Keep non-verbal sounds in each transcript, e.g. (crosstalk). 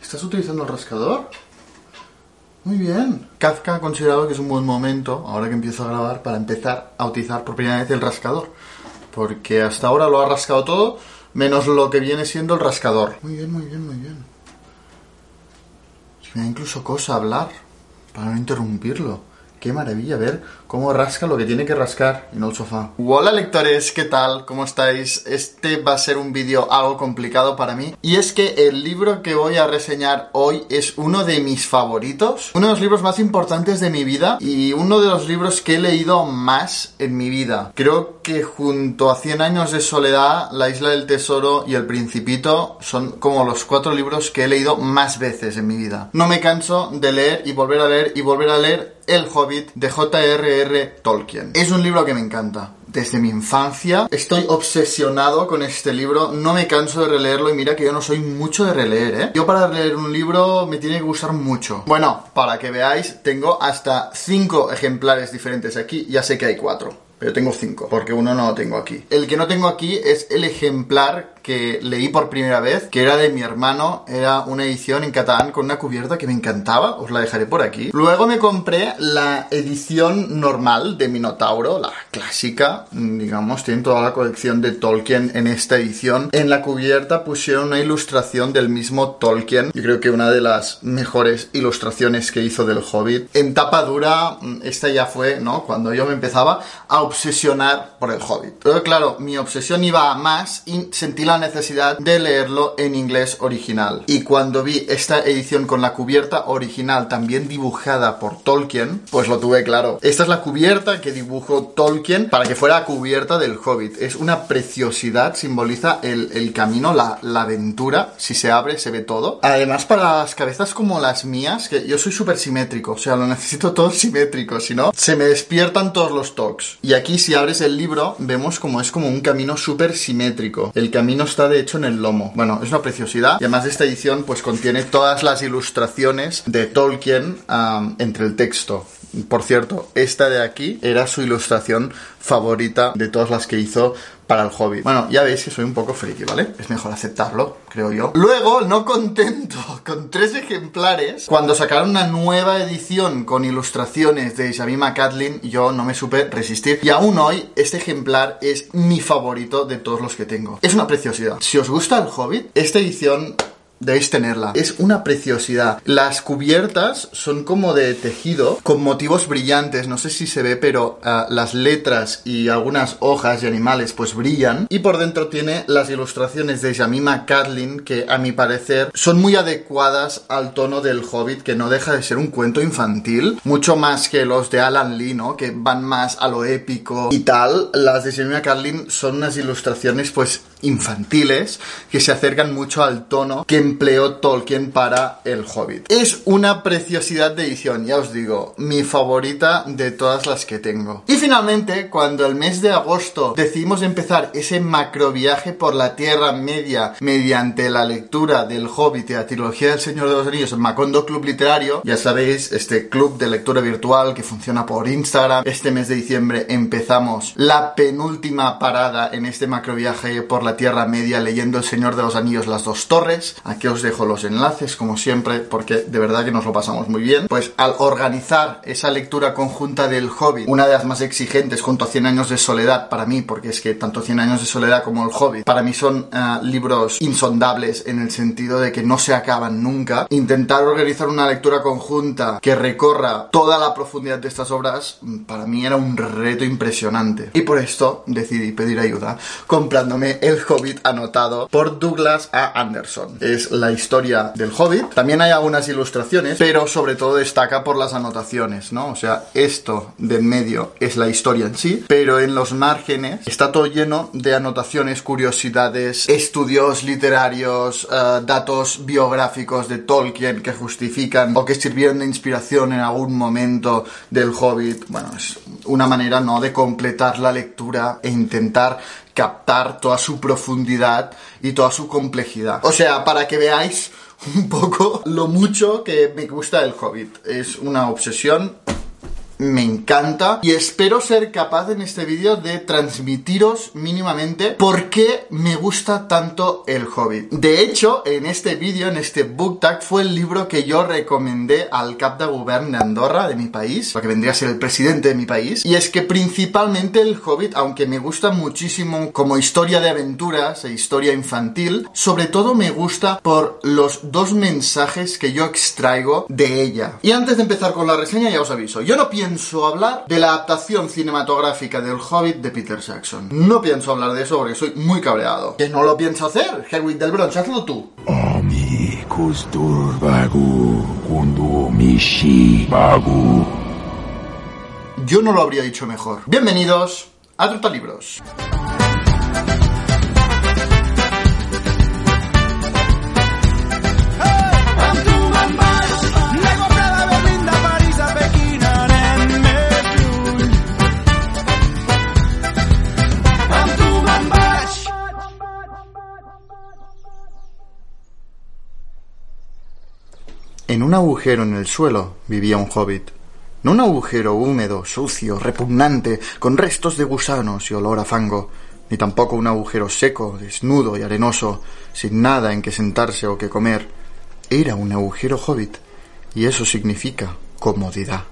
¿Estás utilizando el rascador? Muy bien. Kafka ha considerado que es un buen momento, ahora que empiezo a grabar, para empezar a utilizar por primera vez el rascador. Porque hasta ahora lo ha rascado todo, menos lo que viene siendo el rascador. Muy bien, muy bien, muy bien. Me da incluso cosa hablar, para no interrumpirlo. Qué maravilla ver cómo rasca lo que tiene que rascar y no el sofá. Hola lectores, ¿qué tal? ¿Cómo estáis? Este va a ser un vídeo algo complicado para mí. Y es que el libro que voy a reseñar hoy es uno de mis favoritos. Uno de los libros más importantes de mi vida y uno de los libros que he leído más en mi vida. Creo que junto a 100 años de soledad, La isla del tesoro y El principito son como los cuatro libros que he leído más veces en mi vida. No me canso de leer y volver a leer y volver a leer el Hobbit de J.R.R. Tolkien. Es un libro que me encanta. Desde mi infancia estoy obsesionado con este libro, no me canso de releerlo y mira que yo no soy mucho de releer, ¿eh? Yo para leer un libro me tiene que gustar mucho. Bueno, para que veáis, tengo hasta 5 ejemplares diferentes aquí, ya sé que hay 4 pero tengo 5, porque uno no lo tengo aquí. El que no tengo aquí es el ejemplar que leí por primera vez, que era de mi hermano, era una edición en catalán con una cubierta que me encantaba, os la dejaré por aquí. Luego me compré la edición normal de Minotauro, la clásica, digamos, tiene toda la colección de Tolkien en esta edición. En la cubierta pusieron una ilustración del mismo Tolkien, yo creo que una de las mejores ilustraciones que hizo del Hobbit. En tapa dura, esta ya fue, ¿no? Cuando yo me empezaba a obsesionar por el Hobbit. Pero claro, mi obsesión iba a más y sentí la necesidad de leerlo en inglés original. Y cuando vi esta edición con la cubierta original también dibujada por Tolkien, pues lo tuve claro. Esta es la cubierta que dibujó Tolkien para que fuera cubierta del Hobbit. Es una preciosidad, simboliza el, camino, la, la, aventura. Si se abre, se ve todo. Además, para las cabezas como las mías, que yo soy súper simétrico, o sea, lo necesito todo simétrico, si no, se me despiertan todos los toques. Y aquí, si abres el libro, vemos como es como un camino súper simétrico. El camino está de hecho en el lomo. Bueno, es una preciosidad. Y además de esta edición pues contiene todas las ilustraciones de Tolkien entre el texto. Por cierto, esta de aquí era su ilustración favorita de todas las que hizo para el Hobbit. Bueno, ya veis que soy un poco friki, ¿vale? Es mejor aceptarlo, creo yo. Luego, no contento (laughs) con tres ejemplares, cuando sacaron una nueva edición con ilustraciones de Xavier McCatlin, yo no me supe resistir. Y aún hoy, este ejemplar es mi favorito de todos los que tengo. Es una preciosidad. Si os gusta el Hobbit, esta edición debéis tenerla. Es una preciosidad. Las cubiertas son como de tejido con motivos brillantes. No sé si se ve, pero ah, las letras y algunas hojas y animales pues brillan. Y por dentro tiene las ilustraciones de Jamima Catlin que a mi parecer son muy adecuadas al tono del Hobbit que no deja de ser un cuento infantil. Mucho más que los de Alan Lee, ¿no? Que van más a lo épico y tal. Las de Jamima Catlin son unas ilustraciones pues infantiles que se acercan mucho al tono que empleó Tolkien para El Hobbit. Es una preciosidad de edición, ya os digo, mi favorita de todas las que tengo. Y finalmente, cuando el mes de agosto decidimos empezar ese macro viaje por la Tierra Media mediante la lectura del Hobbit y la trilogía del Señor de los Anillos, el Macondo Club Literario, ya sabéis, este club de lectura virtual que funciona por Instagram, este mes de diciembre empezamos la penúltima parada en este macro viaje por la Tierra Media leyendo El Señor de los Anillos, las dos torres. Aquí os dejo los enlaces, como siempre, porque de verdad que nos lo pasamos muy bien. Pues al organizar esa lectura conjunta del Hobbit, una de las más exigentes junto a 100 años de soledad para mí, porque es que tanto 100 años de soledad como el Hobbit, para mí son eh, libros insondables en el sentido de que no se acaban nunca. Intentar organizar una lectura conjunta que recorra toda la profundidad de estas obras, mm, para mí era un reto impresionante. Y por esto decidí pedir ayuda comprándome el Hobbit anotado por Douglas A. Anderson. Es la historia del Hobbit. También hay algunas ilustraciones, pero sobre todo destaca por las anotaciones, ¿no? O sea, esto de en medio es la historia en sí, pero en los márgenes está todo lleno de anotaciones, curiosidades, estudios literarios, eh, datos biográficos de Tolkien que justifican o que sirvieron de inspiración en algún momento del Hobbit. Bueno, es una manera, ¿no?, de completar la lectura e intentar captar toda su profundidad y toda su complejidad. O sea, para que veáis un poco lo mucho que me gusta el Hobbit. Es una obsesión me encanta y espero ser capaz en este vídeo de transmitiros mínimamente por qué me gusta tanto El Hobbit. De hecho, en este vídeo, en este book tag, fue el libro que yo recomendé al cap de govern de Andorra, de mi país, lo que vendría a ser el presidente de mi país, y es que principalmente El Hobbit, aunque me gusta muchísimo como historia de aventuras e historia infantil, sobre todo me gusta por los dos mensajes que yo extraigo de ella. Y antes de empezar con la reseña ya os aviso, yo no pienso hablar de la adaptación cinematográfica del Hobbit de Peter Jackson. No pienso hablar de eso porque soy muy cabreado. ¿Que no lo pienso hacer? Hedwig del Bronx, hazlo tú. Yo no lo habría dicho mejor. Bienvenidos a Trotalibros. En un agujero en el suelo vivía un hobbit. No un agujero húmedo, sucio, repugnante, con restos de gusanos y olor a fango, ni tampoco un agujero seco, desnudo y arenoso, sin nada en que sentarse o que comer. Era un agujero hobbit, y eso significa comodidad.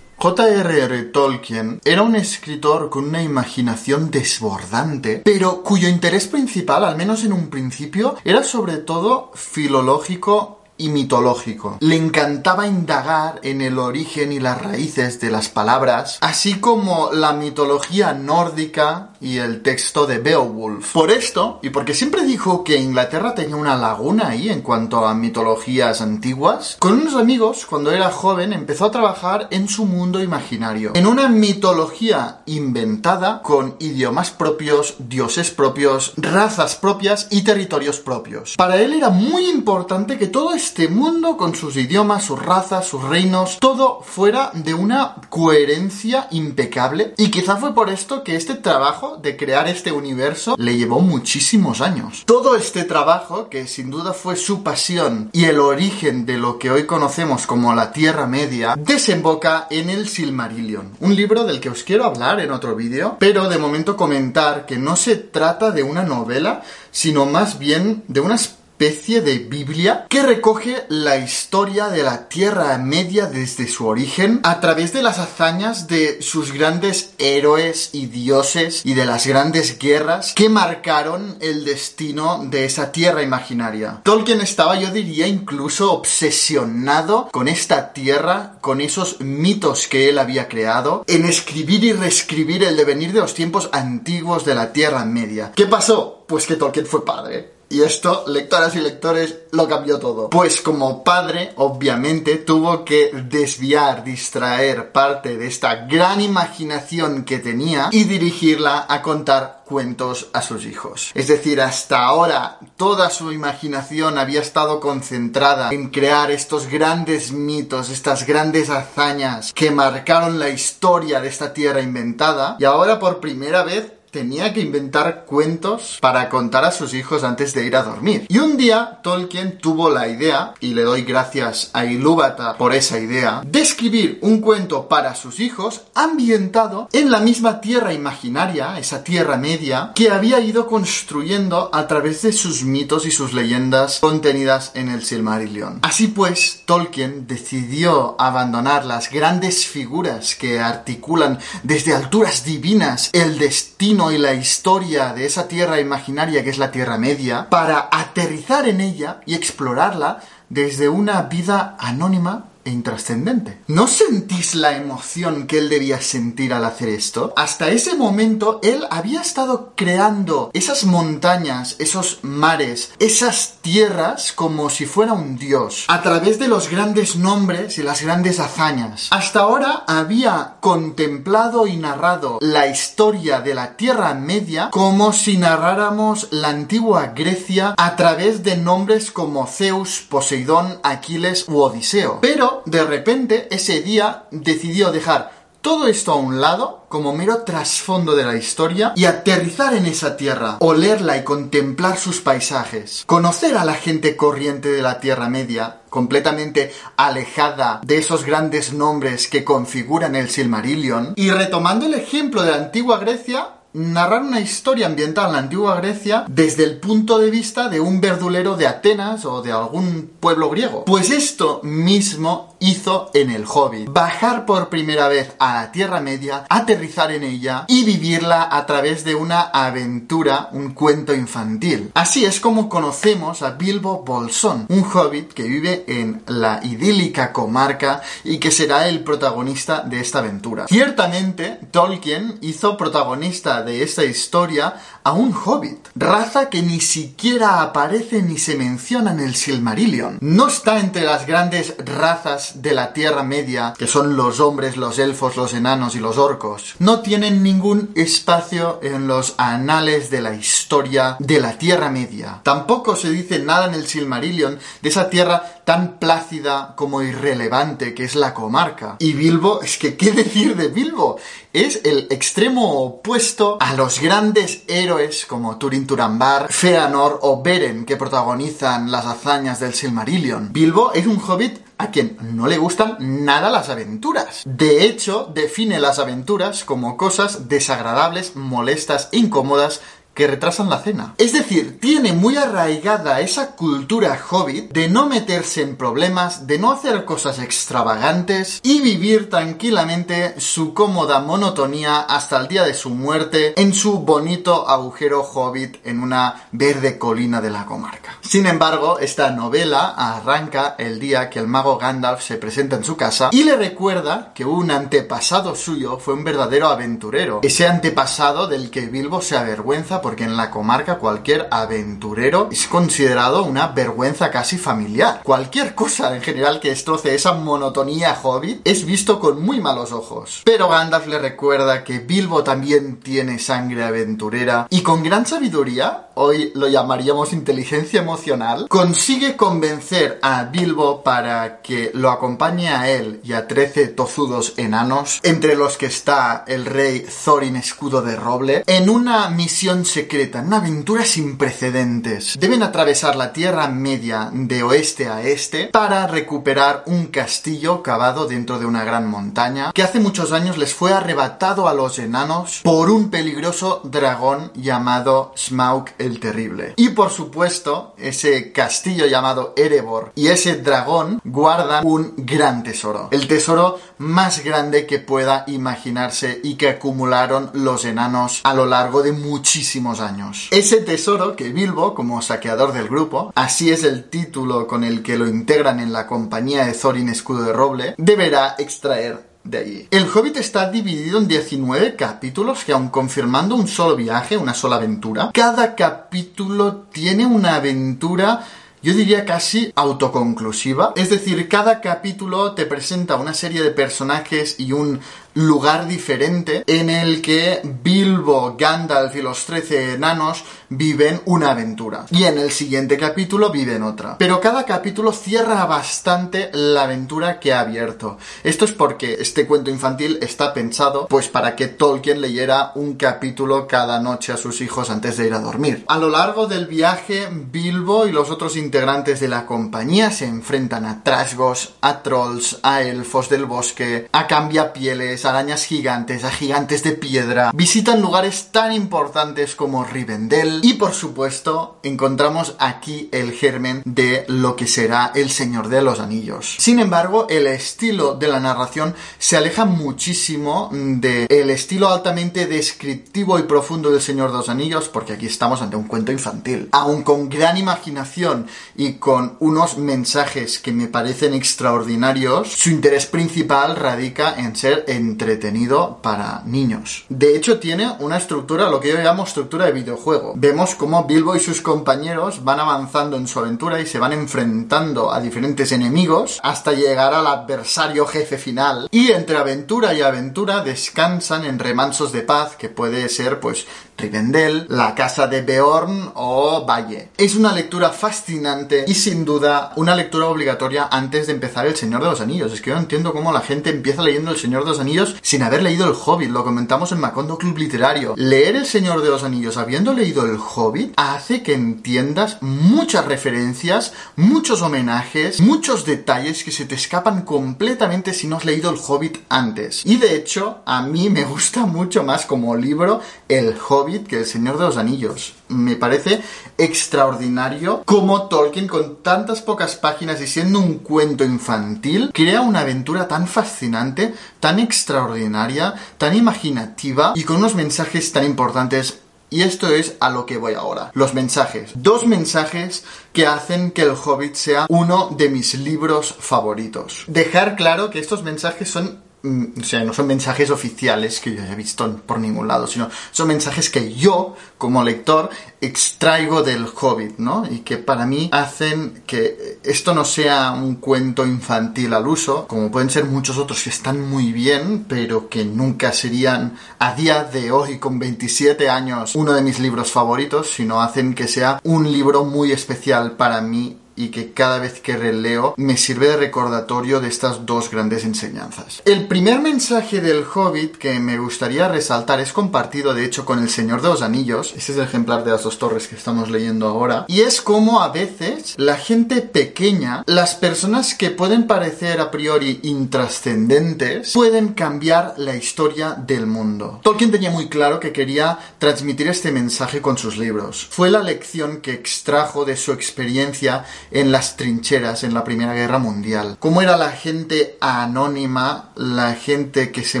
J.R.R. Tolkien era un escritor con una imaginación desbordante, pero cuyo interés principal, al menos en un principio, era sobre todo filológico y mitológico. Le encantaba indagar en el origen y las raíces de las palabras, así como la mitología nórdica y el texto de Beowulf. Por esto, y porque siempre dijo que Inglaterra tenía una laguna ahí en cuanto a mitologías antiguas, con unos amigos, cuando era joven, empezó a trabajar en su mundo imaginario, en una mitología inventada con idiomas propios, dioses propios, razas propias y territorios propios. Para él era muy importante que todo esto este mundo con sus idiomas, sus razas, sus reinos, todo fuera de una coherencia impecable. Y quizá fue por esto que este trabajo de crear este universo le llevó muchísimos años. Todo este trabajo, que sin duda fue su pasión y el origen de lo que hoy conocemos como la Tierra Media, desemboca en el Silmarillion, un libro del que os quiero hablar en otro vídeo, pero de momento comentar que no se trata de una novela, sino más bien de unas especie de Biblia que recoge la historia de la Tierra Media desde su origen a través de las hazañas de sus grandes héroes y dioses y de las grandes guerras que marcaron el destino de esa tierra imaginaria. Tolkien estaba, yo diría, incluso obsesionado con esta tierra, con esos mitos que él había creado, en escribir y reescribir el devenir de los tiempos antiguos de la Tierra Media. ¿Qué pasó? Pues que Tolkien fue padre. Y esto, lectoras y lectores, lo cambió todo. Pues como padre, obviamente, tuvo que desviar, distraer parte de esta gran imaginación que tenía y dirigirla a contar cuentos a sus hijos. Es decir, hasta ahora toda su imaginación había estado concentrada en crear estos grandes mitos, estas grandes hazañas que marcaron la historia de esta tierra inventada y ahora por primera vez tenía que inventar cuentos para contar a sus hijos antes de ir a dormir. Y un día Tolkien tuvo la idea, y le doy gracias a Ilúvatar por esa idea, de escribir un cuento para sus hijos ambientado en la misma tierra imaginaria, esa tierra media, que había ido construyendo a través de sus mitos y sus leyendas contenidas en el Silmarillion. Así pues, Tolkien decidió abandonar las grandes figuras que articulan desde alturas divinas el destino y la historia de esa tierra imaginaria que es la Tierra Media para aterrizar en ella y explorarla desde una vida anónima e intrascendente. ¿No sentís la emoción que él debía sentir al hacer esto? Hasta ese momento él había estado creando esas montañas, esos mares, esas tierras como si fuera un dios, a través de los grandes nombres y las grandes hazañas. Hasta ahora había contemplado y narrado la historia de la Tierra Media como si narráramos la antigua Grecia a través de nombres como Zeus, Poseidón, Aquiles u Odiseo. Pero de repente ese día decidió dejar todo esto a un lado, como mero trasfondo de la historia, y aterrizar en esa tierra, olerla y contemplar sus paisajes, conocer a la gente corriente de la Tierra Media, completamente alejada de esos grandes nombres que configuran el Silmarillion, y retomando el ejemplo de la antigua Grecia, narrar una historia ambiental en la antigua Grecia desde el punto de vista de un verdulero de Atenas o de algún pueblo griego. Pues esto mismo hizo en el Hobbit. Bajar por primera vez a la Tierra Media, aterrizar en ella y vivirla a través de una aventura, un cuento infantil. Así es como conocemos a Bilbo Bolsón, un hobbit que vive en la idílica comarca y que será el protagonista de esta aventura. Ciertamente, Tolkien hizo protagonista de esta historia a un hobbit, raza que ni siquiera aparece ni se menciona en el Silmarillion. No está entre las grandes razas de la Tierra Media, que son los hombres, los elfos, los enanos y los orcos. No tienen ningún espacio en los anales de la historia de la Tierra Media. Tampoco se dice nada en el Silmarillion de esa tierra tan plácida como irrelevante que es la comarca. Y Bilbo, es que, ¿qué decir de Bilbo? Es el extremo opuesto a los grandes héroes como Turin Turambar, Feanor o Beren que protagonizan las hazañas del Silmarillion. Bilbo es un hobbit a quien no le gustan nada las aventuras. De hecho, define las aventuras como cosas desagradables, molestas, incómodas, que retrasan la cena. Es decir, tiene muy arraigada esa cultura hobbit de no meterse en problemas, de no hacer cosas extravagantes y vivir tranquilamente su cómoda monotonía hasta el día de su muerte en su bonito agujero hobbit en una verde colina de la comarca. Sin embargo, esta novela arranca el día que el mago Gandalf se presenta en su casa y le recuerda que un antepasado suyo fue un verdadero aventurero, ese antepasado del que Bilbo se avergüenza porque en la comarca cualquier aventurero es considerado una vergüenza casi familiar. Cualquier cosa en general que destroce esa monotonía hobbit es visto con muy malos ojos. Pero Gandalf le recuerda que Bilbo también tiene sangre aventurera y con gran sabiduría, hoy lo llamaríamos inteligencia emocional, consigue convencer a Bilbo para que lo acompañe a él y a 13 tozudos enanos, entre los que está el rey Thorin Escudo de Roble, en una misión secreta, una aventura sin precedentes. Deben atravesar la Tierra Media de oeste a este para recuperar un castillo cavado dentro de una gran montaña que hace muchos años les fue arrebatado a los enanos por un peligroso dragón llamado Smaug Terrible. Y por supuesto, ese castillo llamado Erebor y ese dragón guardan un gran tesoro. El tesoro más grande que pueda imaginarse y que acumularon los enanos a lo largo de muchísimos años. Ese tesoro que Bilbo, como saqueador del grupo, así es el título con el que lo integran en la compañía de Thorin Escudo de Roble, deberá extraer de allí. El Hobbit está dividido en 19 capítulos que aun confirmando un solo viaje, una sola aventura, cada capítulo tiene una aventura yo diría casi autoconclusiva. Es decir, cada capítulo te presenta una serie de personajes y un lugar diferente en el que Bilbo, Gandalf y los trece enanos viven una aventura. Y en el siguiente capítulo viven otra. Pero cada capítulo cierra bastante la aventura que ha abierto. Esto es porque este cuento infantil está pensado pues para que Tolkien leyera un capítulo cada noche a sus hijos antes de ir a dormir. A lo largo del viaje, Bilbo y los otros integrantes de la compañía se enfrentan a trasgos, a trolls, a elfos del bosque, a cambiapieles, arañas gigantes, a gigantes de piedra, visitan lugares tan importantes como Rivendell y por supuesto encontramos aquí el germen de lo que será el Señor de los Anillos. Sin embargo, el estilo de la narración se aleja muchísimo del el estilo altamente descriptivo y profundo del Señor de los Anillos porque aquí estamos ante un cuento infantil. Aun con gran imaginación y con unos mensajes que me parecen extraordinarios, su interés principal radica en ser en entretenido para niños. De hecho, tiene una estructura, lo que yo llamo estructura de videojuego. Vemos cómo Bilbo y sus compañeros van avanzando en su aventura y se van enfrentando a diferentes enemigos hasta llegar al adversario jefe final. Y entre aventura y aventura descansan en remansos de paz, que puede ser pues Rivendell, La Casa de Beorn o Valle. Es una lectura fascinante y sin duda una lectura obligatoria antes de empezar El Señor de los Anillos. Es que yo no entiendo cómo la gente empieza leyendo El Señor de los Anillos sin haber leído El Hobbit. Lo comentamos en Macondo Club Literario. Leer El Señor de los Anillos habiendo leído El Hobbit hace que entiendas muchas referencias, muchos homenajes, muchos detalles que se te escapan completamente si no has leído El Hobbit antes. Y de hecho, a mí me gusta mucho más como libro El Hobbit que El Señor de los Anillos. Me parece extraordinario cómo Tolkien, con tantas pocas páginas y siendo un cuento infantil, crea una aventura tan fascinante, tan extraordinaria, tan imaginativa y con unos mensajes tan importantes y esto es a lo que voy ahora. Los mensajes. Dos mensajes que hacen que El Hobbit sea uno de mis libros favoritos. Dejar claro que estos mensajes son o sea, no son mensajes oficiales que yo haya visto por ningún lado, sino son mensajes que yo, como lector, extraigo del Hobbit, ¿no? Y que para mí hacen que esto no sea un cuento infantil al uso, como pueden ser muchos otros que están muy bien, pero que nunca serían a día de hoy, con 27 años, uno de mis libros favoritos, sino hacen que sea un libro muy especial para mí y que cada vez que releo me sirve de recordatorio de estas dos grandes enseñanzas. El primer mensaje del Hobbit que me gustaría resaltar es compartido de hecho con El Señor de los Anillos, este es el ejemplar de las dos torres que estamos leyendo ahora, y es como a veces la gente pequeña, las personas que pueden parecer a priori intrascendentes, pueden cambiar la historia del mundo. Tolkien tenía muy claro que quería transmitir este mensaje con sus libros. Fue la lección que extrajo de su experiencia en las trincheras en la Primera Guerra Mundial. Cómo era la gente anónima, la gente que se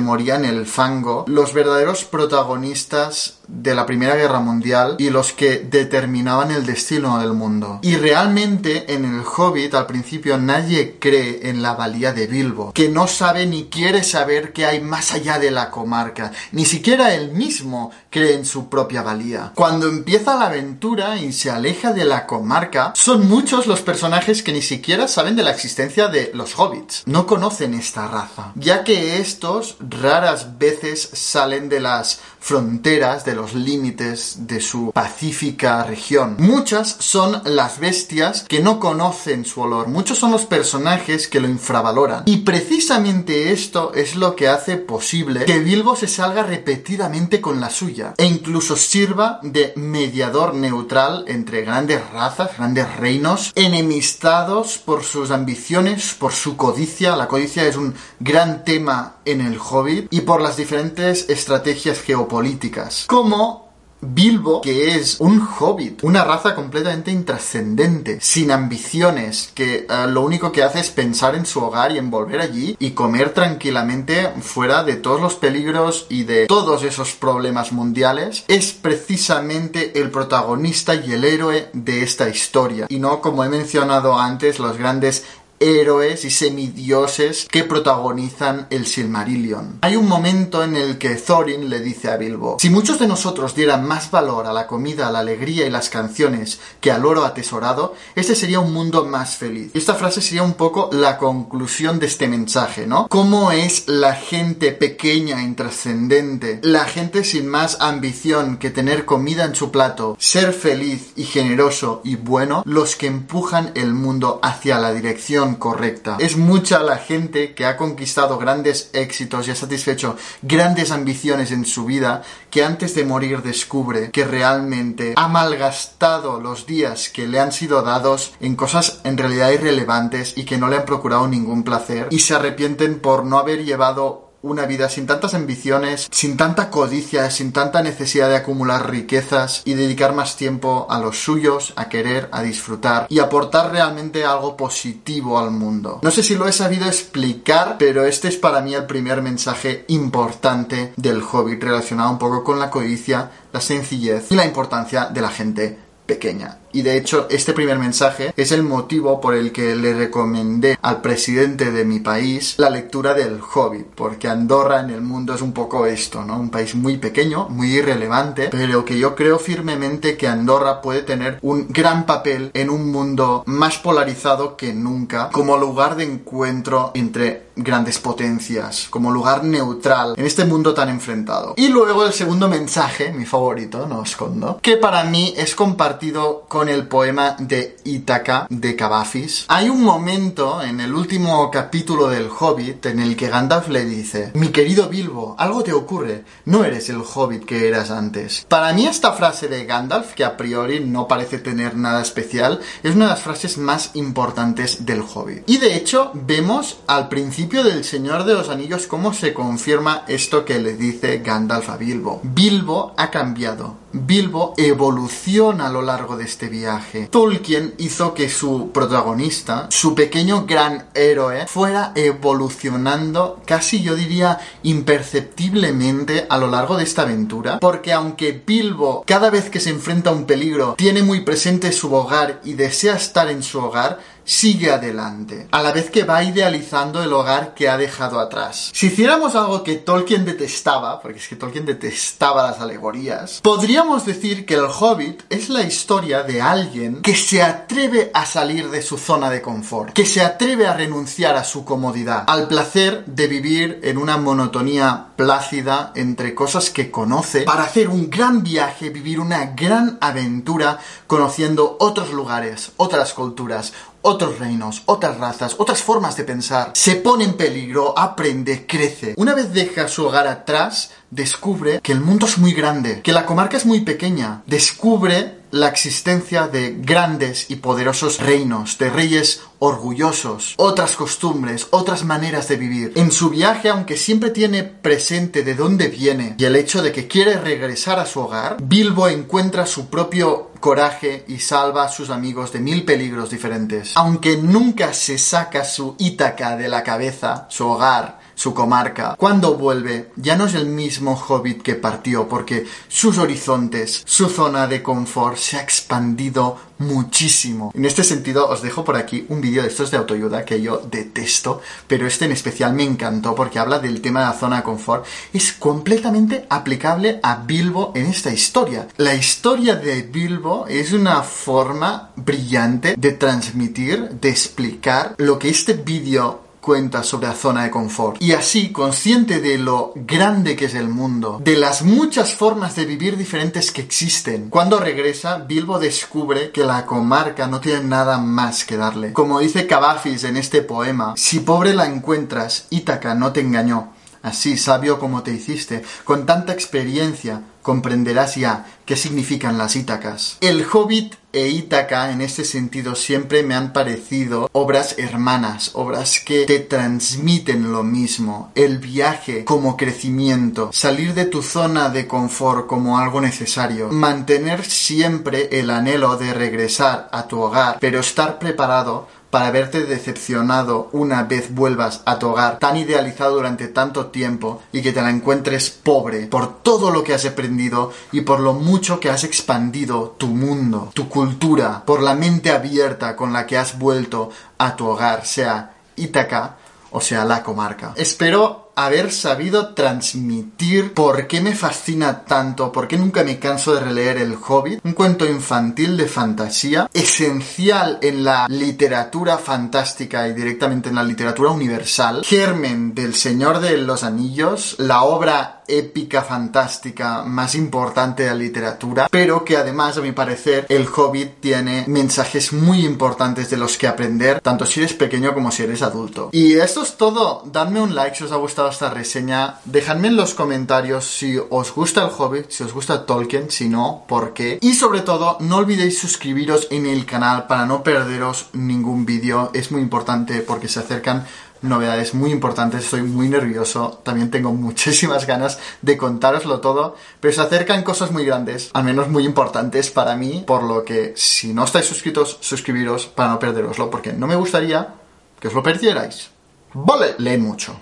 moría en el fango, los verdaderos protagonistas de la Primera Guerra Mundial y los que determinaban el destino del mundo. Y realmente en el Hobbit al principio nadie cree en la valía de Bilbo, que no sabe ni quiere saber qué hay más allá de la comarca, ni siquiera él mismo cree en su propia valía. Cuando empieza la aventura y se aleja de la comarca, son muchos los personajes que ni siquiera saben de la existencia de los hobbits. No conocen esta raza, ya que estos raras veces salen de las fronteras, de los límites de su pacífica región. Muchas son las bestias que no conocen su olor, muchos son los personajes que lo infravaloran. Y precisamente esto es lo que hace posible que Bilbo se salga repetidamente con la suya e incluso sirva de mediador neutral entre grandes razas, grandes reinos, enemistados por sus ambiciones, por su codicia. La codicia es un gran tema en el Hobbit y por las diferentes estrategias geopolíticas. Como Bilbo, que es un hobbit, una raza completamente intrascendente, sin ambiciones, que eh, lo único que hace es pensar en su hogar y en volver allí y comer tranquilamente fuera de todos los peligros y de todos esos problemas mundiales, es precisamente el protagonista y el héroe de esta historia. Y no, como he mencionado antes, los grandes héroes y semidioses que protagonizan el Silmarillion. Hay un momento en el que Thorin le dice a Bilbo, si muchos de nosotros dieran más valor a la comida, a la alegría y las canciones que al oro atesorado, este sería un mundo más feliz. Y esta frase sería un poco la conclusión de este mensaje, ¿no? ¿Cómo es la gente pequeña, intrascendente, la gente sin más ambición que tener comida en su plato, ser feliz y generoso y bueno, los que empujan el mundo hacia la dirección correcta. Es mucha la gente que ha conquistado grandes éxitos y ha satisfecho grandes ambiciones en su vida que antes de morir descubre que realmente ha malgastado los días que le han sido dados en cosas en realidad irrelevantes y que no le han procurado ningún placer y se arrepienten por no haber llevado una vida sin tantas ambiciones, sin tanta codicia, sin tanta necesidad de acumular riquezas y dedicar más tiempo a los suyos, a querer, a disfrutar y aportar realmente algo positivo al mundo. No sé si lo he sabido explicar, pero este es para mí el primer mensaje importante del Hobbit relacionado un poco con la codicia, la sencillez y la importancia de la gente pequeña. Y de hecho este primer mensaje es el motivo por el que le recomendé al presidente de mi país la lectura del Hobbit, porque Andorra en el mundo es un poco esto, ¿no? Un país muy pequeño, muy irrelevante, pero que yo creo firmemente que Andorra puede tener un gran papel en un mundo más polarizado que nunca, como lugar de encuentro entre grandes potencias, como lugar neutral en este mundo tan enfrentado. Y luego el segundo mensaje, mi favorito, no escondo, que para mí es compartido con el poema de Ítaca de Cavafis. Hay un momento en el último capítulo del Hobbit en el que Gandalf le dice, mi querido Bilbo, algo te ocurre, no eres el Hobbit que eras antes. Para mí esta frase de Gandalf, que a priori no parece tener nada especial, es una de las frases más importantes del Hobbit. Y de hecho vemos al principio del Señor de los Anillos cómo se confirma esto que le dice Gandalf a Bilbo. Bilbo ha cambiado. Bilbo evoluciona a lo largo de este viaje. Tolkien hizo que su protagonista, su pequeño gran héroe, fuera evolucionando casi yo diría imperceptiblemente a lo largo de esta aventura, porque aunque Bilbo cada vez que se enfrenta a un peligro tiene muy presente su hogar y desea estar en su hogar, sigue adelante, a la vez que va idealizando el hogar que ha dejado atrás. Si hiciéramos algo que Tolkien detestaba, porque es que Tolkien detestaba las alegorías, podríamos decir que el Hobbit es la historia de alguien que se atreve a salir de su zona de confort, que se atreve a renunciar a su comodidad, al placer de vivir en una monotonía plácida entre cosas que conoce, para hacer un gran viaje, vivir una gran aventura, conociendo otros lugares, otras culturas, otros reinos, otras razas, otras formas de pensar. Se pone en peligro, aprende, crece. Una vez deja su hogar atrás, descubre que el mundo es muy grande, que la comarca es muy pequeña. Descubre la existencia de grandes y poderosos reinos, de reyes orgullosos, otras costumbres, otras maneras de vivir. En su viaje, aunque siempre tiene presente de dónde viene y el hecho de que quiere regresar a su hogar, Bilbo encuentra su propio coraje y salva a sus amigos de mil peligros diferentes. Aunque nunca se saca su Ítaca de la cabeza, su hogar, su comarca. Cuando vuelve, ya no es el mismo hobbit que partió, porque sus horizontes, su zona de confort se ha expandido muchísimo. En este sentido, os dejo por aquí un vídeo de estos de autoayuda que yo detesto, pero este en especial me encantó porque habla del tema de la zona de confort. Es completamente aplicable a Bilbo en esta historia. La historia de Bilbo es una forma brillante de transmitir, de explicar lo que este vídeo cuenta sobre la zona de confort. Y así, consciente de lo grande que es el mundo, de las muchas formas de vivir diferentes que existen, cuando regresa, Bilbo descubre que la comarca no tiene nada más que darle. Como dice Cavafis en este poema, si pobre la encuentras, Ítaca no te engañó. Así, sabio como te hiciste, con tanta experiencia, comprenderás ya qué significan las Ítacas. El Hobbit e Ítaca en este sentido siempre me han parecido obras hermanas, obras que te transmiten lo mismo, el viaje como crecimiento, salir de tu zona de confort como algo necesario, mantener siempre el anhelo de regresar a tu hogar, pero estar preparado para verte decepcionado una vez vuelvas a tu hogar tan idealizado durante tanto tiempo y que te la encuentres pobre por todo lo que has aprendido y por lo mucho que has expandido tu mundo, tu cultura, por la mente abierta con la que has vuelto a tu hogar, sea Ítaca o sea la comarca. Espero haber sabido transmitir por qué me fascina tanto, por qué nunca me canso de releer El Hobbit, un cuento infantil de fantasía, esencial en la literatura fantástica y directamente en la literatura universal, germen del Señor de los Anillos, la obra épica fantástica más importante de la literatura, pero que además, a mi parecer, El Hobbit tiene mensajes muy importantes de los que aprender, tanto si eres pequeño como si eres adulto. Y esto es todo, dadme un like si os ha gustado esta reseña. Dejadme en los comentarios si os gusta el Hobbit, si os gusta Tolkien, si no, por qué. Y sobre todo, no olvidéis suscribiros en el canal para no perderos ningún vídeo. Es muy importante porque se acercan novedades muy importantes, estoy muy nervioso, también tengo muchísimas ganas de contároslo todo, pero se acercan cosas muy grandes, al menos muy importantes para mí, por lo que si no estáis suscritos, suscribiros para no perderoslo, porque no me gustaría que os lo perdierais. Vale, leen mucho.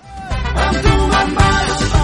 I'm doing my best.